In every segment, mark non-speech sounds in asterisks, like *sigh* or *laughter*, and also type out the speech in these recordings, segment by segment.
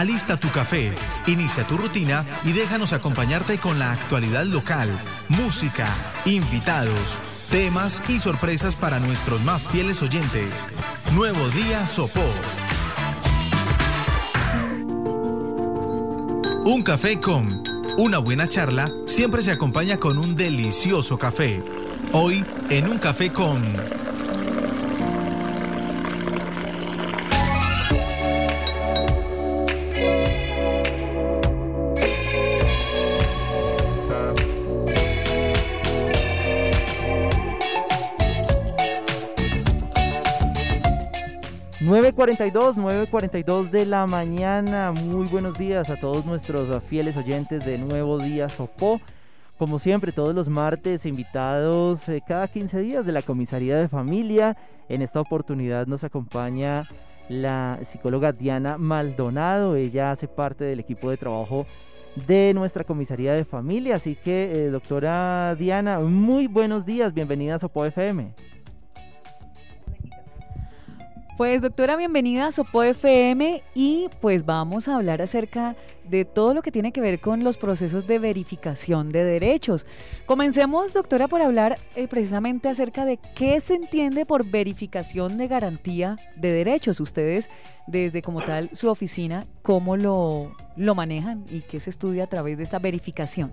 Alista tu café, inicia tu rutina y déjanos acompañarte con la actualidad local, música, invitados, temas y sorpresas para nuestros más fieles oyentes. Nuevo Día Sopó. Un café con una buena charla siempre se acompaña con un delicioso café. Hoy en un café con... 9.42, 9.42 de la mañana. Muy buenos días a todos nuestros fieles oyentes de Nuevo Día Sopó. Como siempre, todos los martes, invitados eh, cada 15 días de la Comisaría de Familia. En esta oportunidad nos acompaña la psicóloga Diana Maldonado. Ella hace parte del equipo de trabajo de nuestra Comisaría de Familia. Así que, eh, doctora Diana, muy buenos días. Bienvenida a Sopó FM. Pues doctora, bienvenida a Sopo FM y pues vamos a hablar acerca de todo lo que tiene que ver con los procesos de verificación de derechos. Comencemos, doctora, por hablar eh, precisamente acerca de qué se entiende por verificación de garantía de derechos. Ustedes, desde como tal su oficina, ¿cómo lo, lo manejan y qué se estudia a través de esta verificación?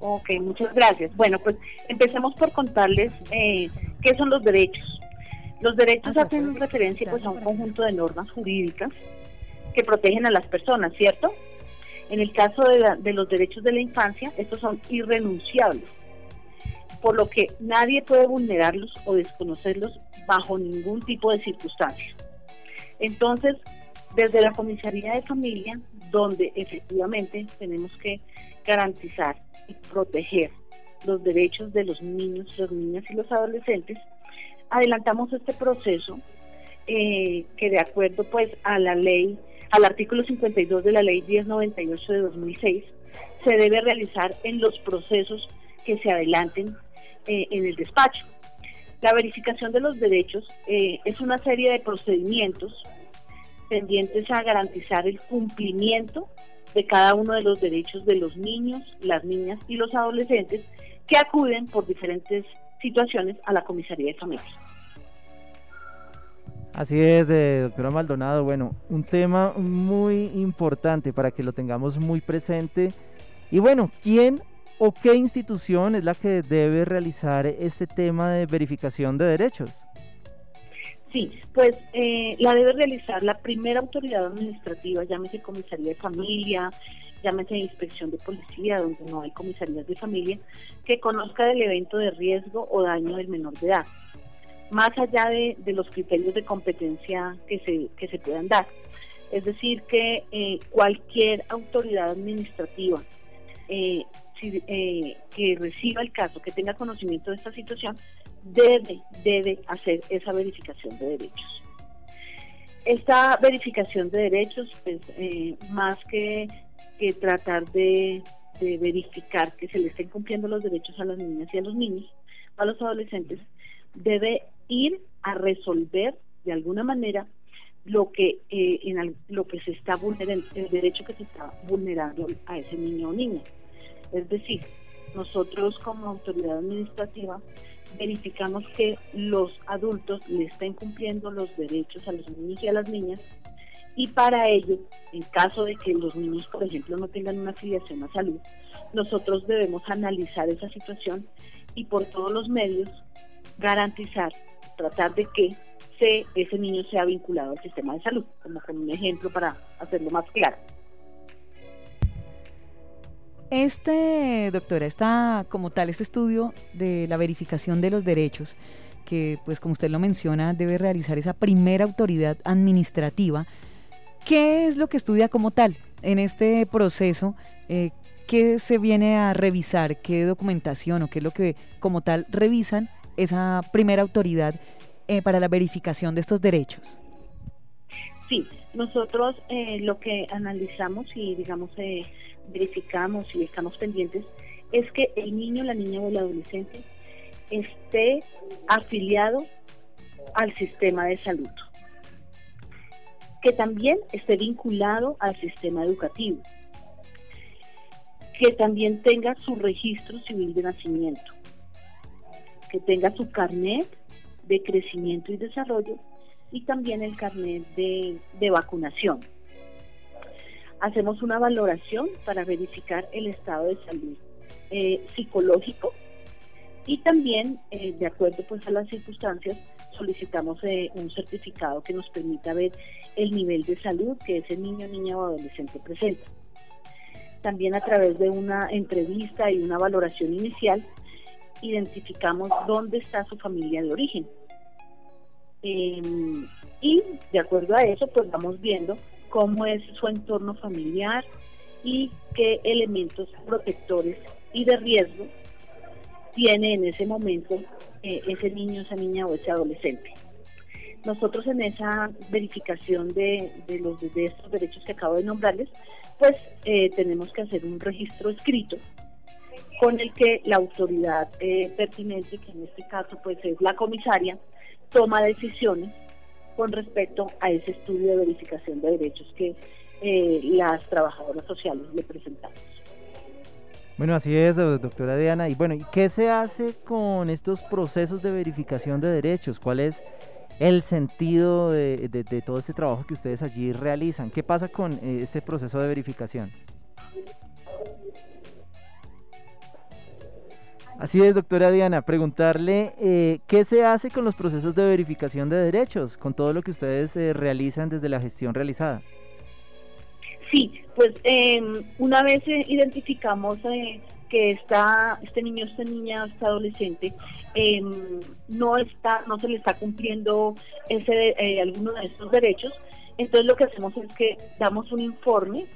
Ok, muchas gracias. Bueno, pues empecemos por contarles eh, qué son los derechos. Los derechos ah, hacen referencia pues a un conjunto de normas jurídicas que protegen a las personas, ¿cierto? En el caso de, los derechos de la infancia, estos son irrenunciables, por lo que nadie puede vulnerarlos o desconocerlos bajo ningún tipo de circunstancia. Entonces, desde la Comisaría de Familia, donde efectivamente tenemos que garantizar y proteger los derechos de los niños, las niñas y los adolescentes, adelantamos este proceso eh, que de acuerdo pues a la ley, al artículo 52 de la ley 1098 de 2006, se debe realizar en los procesos que se adelanten eh, en el despacho. La verificación de los derechos eh, es una serie de procedimientos tendientes a garantizar el cumplimiento de cada uno de los derechos de los niños, las niñas y los adolescentes que acuden por diferentes situaciones a la comisaría de familia. Así es, eh, doctora Maldonado. Bueno, un tema muy importante para que lo tengamos muy presente. Y bueno, ¿quién o qué institución es la que debe realizar este tema de verificación de derechos? Sí, pues eh, la debe realizar la primera autoridad administrativa, llámese comisaría de familia, llámese inspección de policía, donde no hay comisarías de familia, que conozca del evento de riesgo o daño del menor de edad, más allá de, los criterios de competencia que se, que se puedan dar. Es decir, que eh, cualquier autoridad administrativa eh, eh, que reciba el caso, que tenga conocimiento de esta situación, debe, debe hacer esa verificación de derechos. Esta verificación de derechos, pues, más que que tratar de, verificar que se le estén cumpliendo los derechos a las niñas y a los niños, a los adolescentes, debe ir a resolver de alguna manera lo que eh, en lo que se está vulnerando el derecho que se está vulnerando a ese niño o niña. Es decir nosotros como autoridad administrativa verificamos que los adultos le estén cumpliendo los derechos a los niños y a las niñas y para ello, en caso de que los niños, por ejemplo, no tengan una afiliación a salud, nosotros debemos analizar esa situación y por todos los medios garantizar, tratar de que ese niño sea vinculado al sistema de salud, como con un ejemplo para hacerlo más claro. Este, doctora, está como tal, este estudio de la verificación de los derechos, que pues como usted lo menciona, debe realizar esa primera autoridad administrativa, ¿Qué es lo que estudia como tal en este proceso? Eh, ¿Qué se viene a revisar? ¿Qué documentación o qué es lo que como tal revisan esa primera autoridad eh, para la verificación de estos derechos? Sí, nosotros eh, lo que analizamos y digamos verificamos y estamos pendientes es que el niño, la niña o el adolescente esté afiliado al sistema de salud. Que también esté vinculado al sistema educativo, que también tenga su registro civil de nacimiento, que tenga su carnet de crecimiento y desarrollo y también el carnet de, vacunación. Hacemos una valoración para verificar el estado de salud eh, psicológico y también, eh, de acuerdo pues a las circunstancias, solicitamos eh, un certificado que nos permita ver el nivel de salud que ese niño, niña o adolescente presenta. También a través de una entrevista y una valoración inicial, identificamos dónde está su familia de origen. Em, y de acuerdo a eso, pues vamos viendo cómo es su entorno familiar y qué elementos protectores y de riesgo tiene en ese momento eh, ese niño, esa niña o ese adolescente. Nosotros en esa verificación de, los, de estos derechos que acabo de nombrarles, pues eh, tenemos que hacer un registro escrito con el que la autoridad eh, pertinente, que en este caso pues es la comisaria, toma decisiones con respecto a ese estudio de verificación de derechos que las trabajadoras sociales le presentamos. Bueno, así es, doctora Diana. Y bueno, ¿qué se hace con estos procesos de verificación de derechos? ¿Cuál es el sentido de, todo este trabajo que ustedes allí realizan? ¿Qué pasa con eh, este proceso de verificación? Así es, doctora Diana, preguntarle eh, qué se hace con los procesos de verificación de derechos, con todo lo que ustedes eh, realizan desde la gestión realizada. Sí, pues em, una vez eh, identificamos eh, que está, este niño, esta niña, este adolescente, em, no está, no se le está cumpliendo ese eh, alguno de estos derechos, entonces lo que hacemos es que damos un informe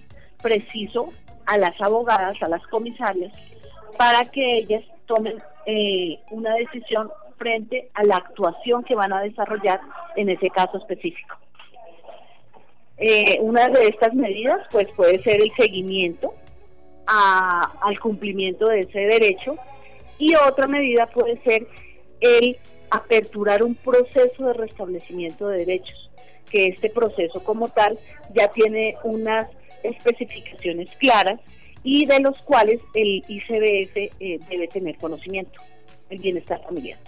preciso a las abogadas, a las comisarias, para que ellas tomen una decisión frente a la actuación que van a desarrollar en ese caso específico. Eh, una de estas medidas pues puede ser el seguimiento al cumplimiento de ese derecho y otra medida puede ser el aperturar un proceso de restablecimiento de derechos, que este proceso como tal ya tiene unas especificaciones claras y de los cuales el ICBF eh, debe tener conocimiento, el bienestar familiar.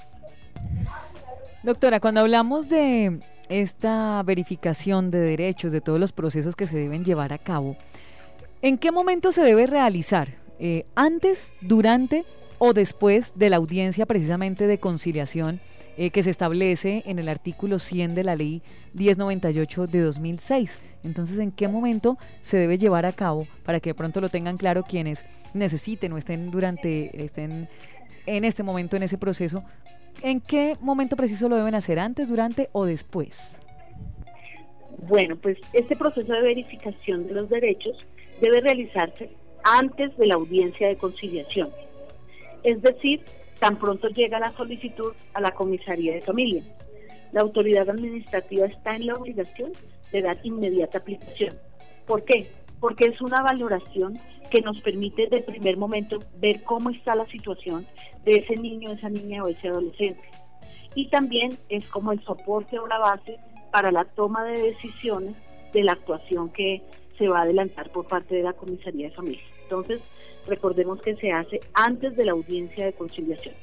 Doctora, cuando hablamos de esta verificación de derechos, de todos los procesos que se deben llevar a cabo, ¿en qué momento se debe realizar? Eh, ¿Antes, durante o después de la audiencia precisamente de conciliación eh, que se establece en el artículo 100 de la ley 1098 de 2006? Entonces, ¿en qué momento se debe llevar a cabo para que de pronto lo tengan claro quienes necesiten o estén durante, estén en este momento en ese proceso ¿En qué momento preciso lo deben hacer? ¿Antes, durante o después? Bueno, pues este proceso de verificación de los derechos debe realizarse antes de la audiencia de conciliación. Es decir, tan pronto llega la solicitud a la comisaría de familia. La autoridad administrativa está en la obligación de dar inmediata aplicación. ¿Por qué? Porque es una valoración que nos permite de primer momento ver cómo está la situación de ese niño, esa niña o ese adolescente. Y también es como el soporte o la base para la toma de decisiones de la actuación que se va a adelantar por parte de la comisaría de familia. Entonces, recordemos que se hace antes de la audiencia de conciliación.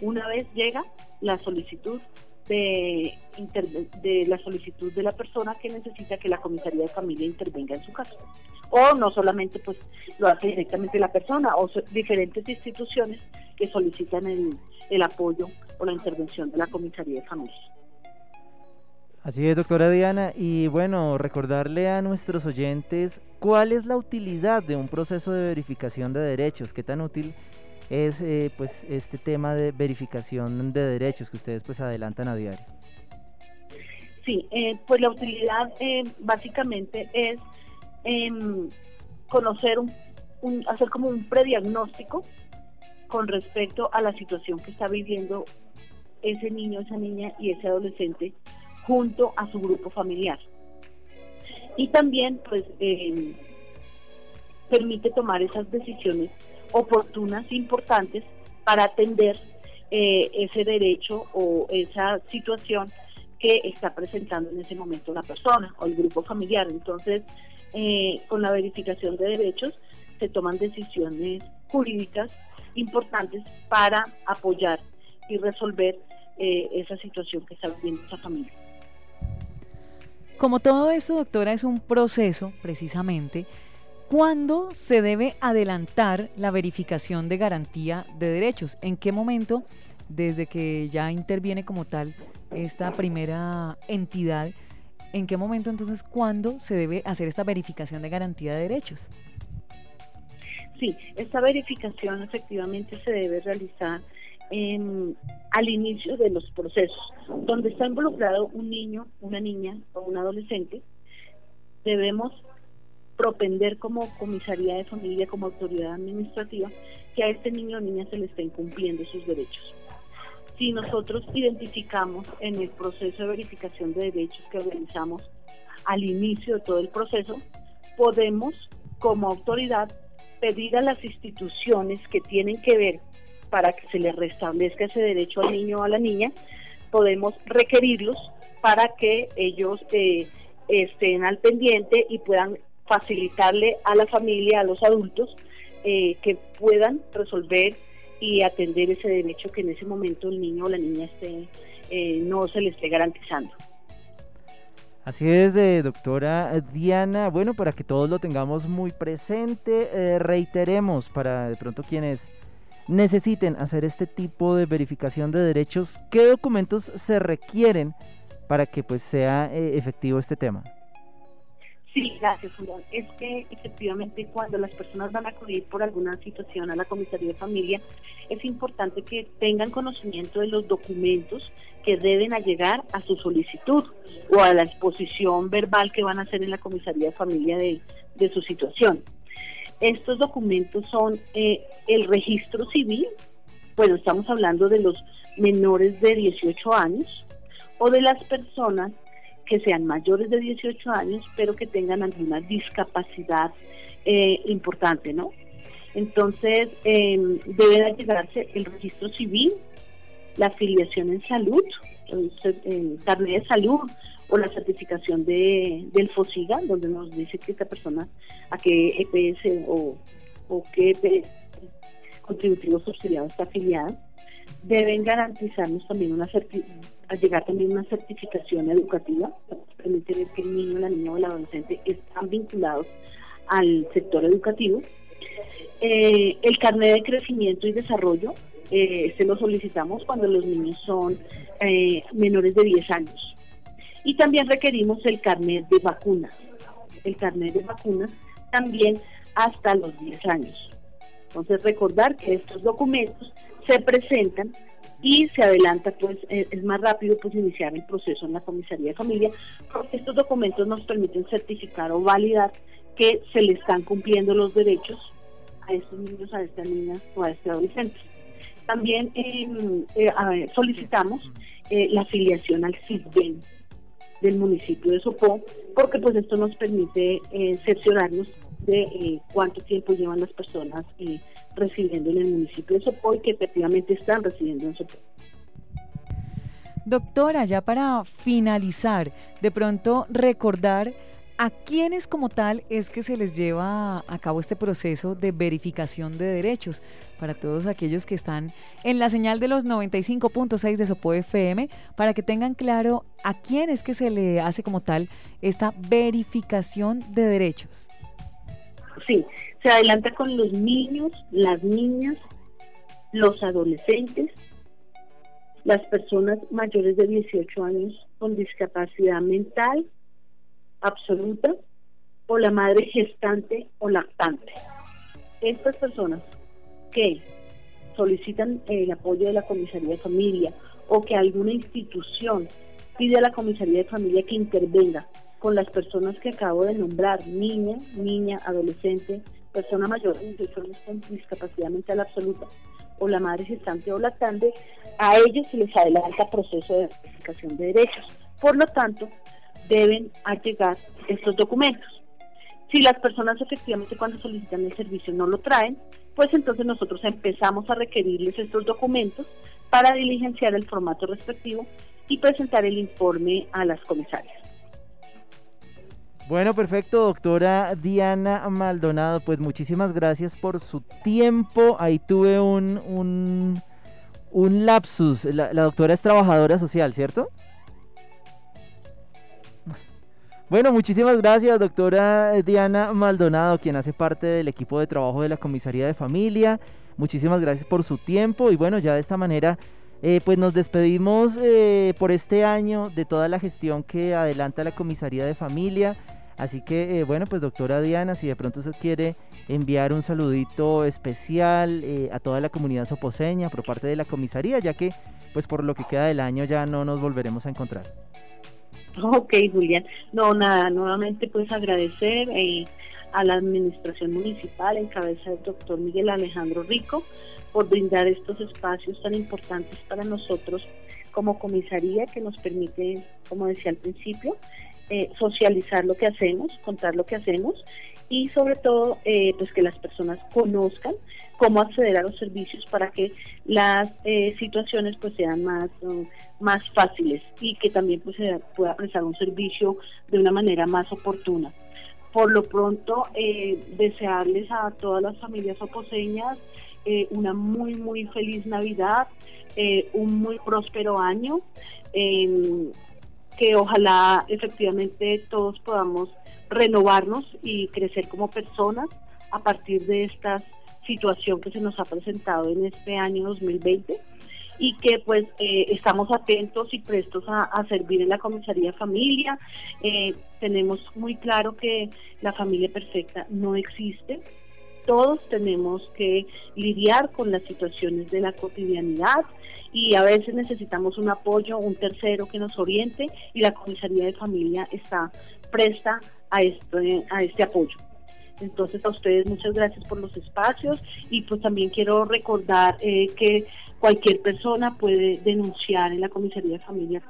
Una vez llega la solicitud de, de la solicitud de la persona que necesita que la comisaría de familia intervenga en su caso o no solamente pues lo hace directamente la persona o diferentes instituciones que solicitan el, el apoyo o la intervención de la comisaría de familia. Así es, doctora Diana. Y bueno, recordarle a nuestros oyentes cuál es la utilidad de un proceso de verificación de derechos, qué tan útil es eh, pues este tema de verificación de derechos que ustedes pues adelantan a diario. Sí, eh, pues la utilidad eh, básicamente es Em, conocer, un, hacer como un prediagnóstico con respecto a la situación que está viviendo ese niño, esa niña y ese adolescente junto a su grupo familiar. Y también, pues, em, permite tomar esas decisiones oportunas e importantes para atender eh, ese derecho o esa situación que está presentando en ese momento la persona o el grupo familiar. Entonces, eh, con la verificación de derechos se toman decisiones jurídicas importantes para apoyar y resolver eh, esa situación que está viviendo esa familia. Como todo esto, doctora, es un proceso precisamente, ¿cuándo se debe adelantar la verificación de garantía de derechos? ¿En qué momento, desde que ya interviene como tal esta primera entidad, en qué momento entonces, cuándo se debe hacer esta verificación de garantía de derechos? Sí, esta verificación efectivamente se debe realizar al inicio de los procesos, donde está involucrado un niño, una niña o un adolescente, debemos propender como comisaría de familia, como autoridad administrativa, que a este niño o niña se le está incumpliendo sus derechos. Si nosotros identificamos en el proceso de verificación de derechos que realizamos al inicio de todo el proceso, podemos como autoridad pedir a las instituciones que tienen que ver para que se le restablezca ese derecho al niño o a la niña, podemos requerirlos para que ellos eh, estén al pendiente y puedan facilitarle a la familia, a los adultos, eh, que puedan resolver y atender ese derecho que en ese momento el niño o la niña esté, eh, no se le esté garantizando. Así es, de doctora Diana. Bueno, para que todos lo tengamos muy presente, eh, reiteremos para de pronto quienes necesiten hacer este tipo de verificación de derechos, ¿qué documentos se requieren para que pues sea eh, efectivo este tema? Sí, gracias, Julián. Es que efectivamente cuando las personas van a acudir por alguna situación a la comisaría de familia, es importante que tengan conocimiento de los documentos que deben llegar a su solicitud o a la exposición verbal que van a hacer en la comisaría de familia de, su situación. Estos documentos son eh, el registro civil, bueno, estamos hablando de los menores de 18 años o de las personas que sean mayores de 18 años, pero que tengan alguna discapacidad eh, importante, ¿no? Entonces, eh, debe llegarse el registro civil, la afiliación en salud, el, carnet de salud o la certificación de, del FOSIGA, donde nos dice que esta persona a qué EPS o, o qué EPS contributivo subsidiado está afiliada. Deben garantizarnos también una a llegar también una certificación educativa, permite ver que el niño, la niña o el adolescente están vinculados al sector educativo. Eh, el carnet de crecimiento y desarrollo, eh, este lo solicitamos cuando los niños son eh, menores de 10 años. Y también requerimos el carnet de vacunas. El carnet de vacunas también hasta los 10 años. Entonces recordar que estos documentos se presentan y se adelanta, pues eh, es más rápido pues iniciar el proceso en la comisaría de familia, porque estos documentos nos permiten certificar o validar que se le están cumpliendo los derechos a estos niños, a esta niña o a este adolescente. También em, eh, solicitamos eh, la afiliación al CISBEN del municipio de Sopó, porque pues esto nos permite cerciorarnos de cuánto tiempo llevan las personas residiendo en el municipio de Sopó y que efectivamente están residiendo en Sopó. Doctora, ya para finalizar, de pronto recordar a quiénes como tal es que se les lleva a cabo este proceso de verificación de derechos para todos aquellos que están en la señal de los 95.6 de Sopo FM, para que tengan claro a quién es que se le hace como tal esta verificación de derechos. Sí, se adelanta con los niños, las niñas, los adolescentes, las personas mayores de 18 años con discapacidad mental absoluta o la madre gestante o lactante. Estas personas que solicitan el apoyo de la comisaría de familia o que alguna institución pide a la comisaría de familia que intervenga con las personas que acabo de nombrar, niña, niña, adolescente, persona mayor personas con discapacidad mental absoluta o la madre gestante o lactante, a ellos se les adelanta proceso de verificación de derechos. Por lo tanto, deben llegar estos documentos. Si las personas efectivamente cuando solicitan el servicio no lo traen, pues entonces nosotros empezamos a requerirles estos documentos para diligenciar el formato respectivo y presentar el informe a las comisarias. Bueno, perfecto, doctora Diana Maldonado, pues muchísimas gracias por su tiempo. Ahí tuve un, un, un lapsus. La, la doctora es trabajadora social, ¿cierto? Bueno, muchísimas gracias, doctora Diana Maldonado, quien hace parte del equipo de trabajo de la Comisaría de Familia. Muchísimas gracias por su tiempo y bueno, ya de esta manera eh, pues nos despedimos eh, por este año de toda la gestión que adelanta la Comisaría de Familia. Así que, eh, bueno, pues doctora Diana, si de pronto usted quiere enviar un saludito especial a toda la comunidad soposeña por parte de la comisaría, ya que, pues por lo que queda del año ya no nos volveremos a encontrar. *laughs* Ok, Julián. No, nada, nuevamente pues agradecer a la administración municipal en cabeza del doctor Miguel Alejandro Rico por brindar estos espacios tan importantes para nosotros como comisaría que nos permite, como decía al principio, eh, socializar lo que hacemos, contar lo que hacemos y sobre todo eh, pues que las personas conozcan cómo acceder a los servicios para que las eh, situaciones pues sean más um, más fáciles y que también pues se pueda prestar un servicio de una manera más oportuna. Por lo pronto desearles a todas las familias oposeñas eh, una muy, muy feliz Navidad, eh, un muy próspero año, em, que ojalá efectivamente todos podamos renovarnos y crecer como personas a partir de esta situación que se nos ha presentado en este año 2020 y que pues eh, estamos atentos y prestos a, servir en la comisaría familia. tenemos muy claro que la familia perfecta no existe, todos tenemos que lidiar con las situaciones de la cotidianidad y a veces necesitamos un apoyo, un tercero que nos oriente y la comisaría de familia está presta a este, a este apoyo. Entonces a ustedes muchas gracias por los espacios y pues también quiero recordar eh, que cualquier persona puede denunciar en la comisaría de familia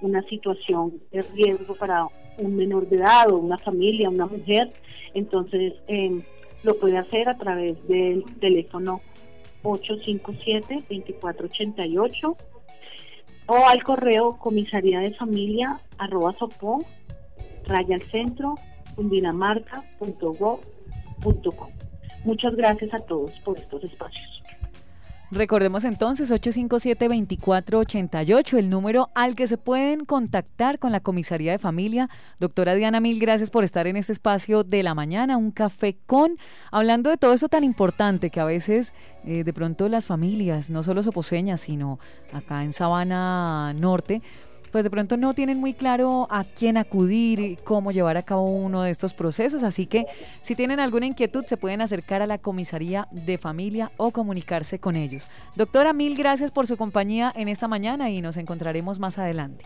una situación de riesgo para un menor de edad o una familia, una mujer. Entonces, eh, lo puede hacer a través del teléfono 857-2488 o al correo comisaría de familia arroba sopó raya al centro Muchas gracias a todos por estos espacios. Recordemos entonces 857-2488, el número al que se pueden contactar con la comisaría de familia. Doctora Diana, mil gracias por estar en este espacio de la mañana, un café con, hablando de todo eso tan importante que a veces eh, de pronto las familias, no solo soposeñas, sino acá en Sabana Norte, pues de pronto no tienen muy claro a quién acudir, cómo llevar a cabo uno de estos procesos. Así que si tienen alguna inquietud, se pueden acercar a la comisaría de familia o comunicarse con ellos. Doctora, mil gracias por su compañía en esta mañana y nos encontraremos más adelante.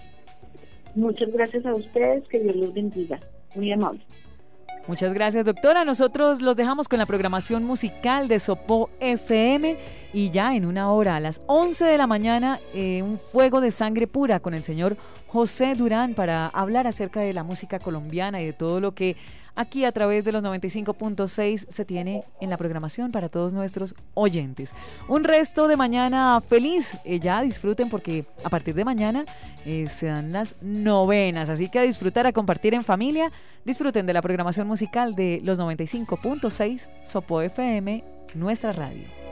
Muchas gracias a ustedes, que Dios los bendiga. Muy amable. Muchas gracias, doctora. Nosotros los dejamos con la programación musical de Sopo FM y ya en una hora, a las 11 de la mañana, eh, un fuego de sangre pura con el señor José Durán para hablar acerca de la música colombiana y de todo lo que aquí a través de los 95.6 se tiene en la programación para todos nuestros oyentes. Un resto de mañana feliz, eh, ya disfruten porque a partir de mañana eh, se dan las novenas, así que a disfrutar, a compartir en familia, disfruten de la programación musical de los 95.6 Sopo FM, nuestra radio.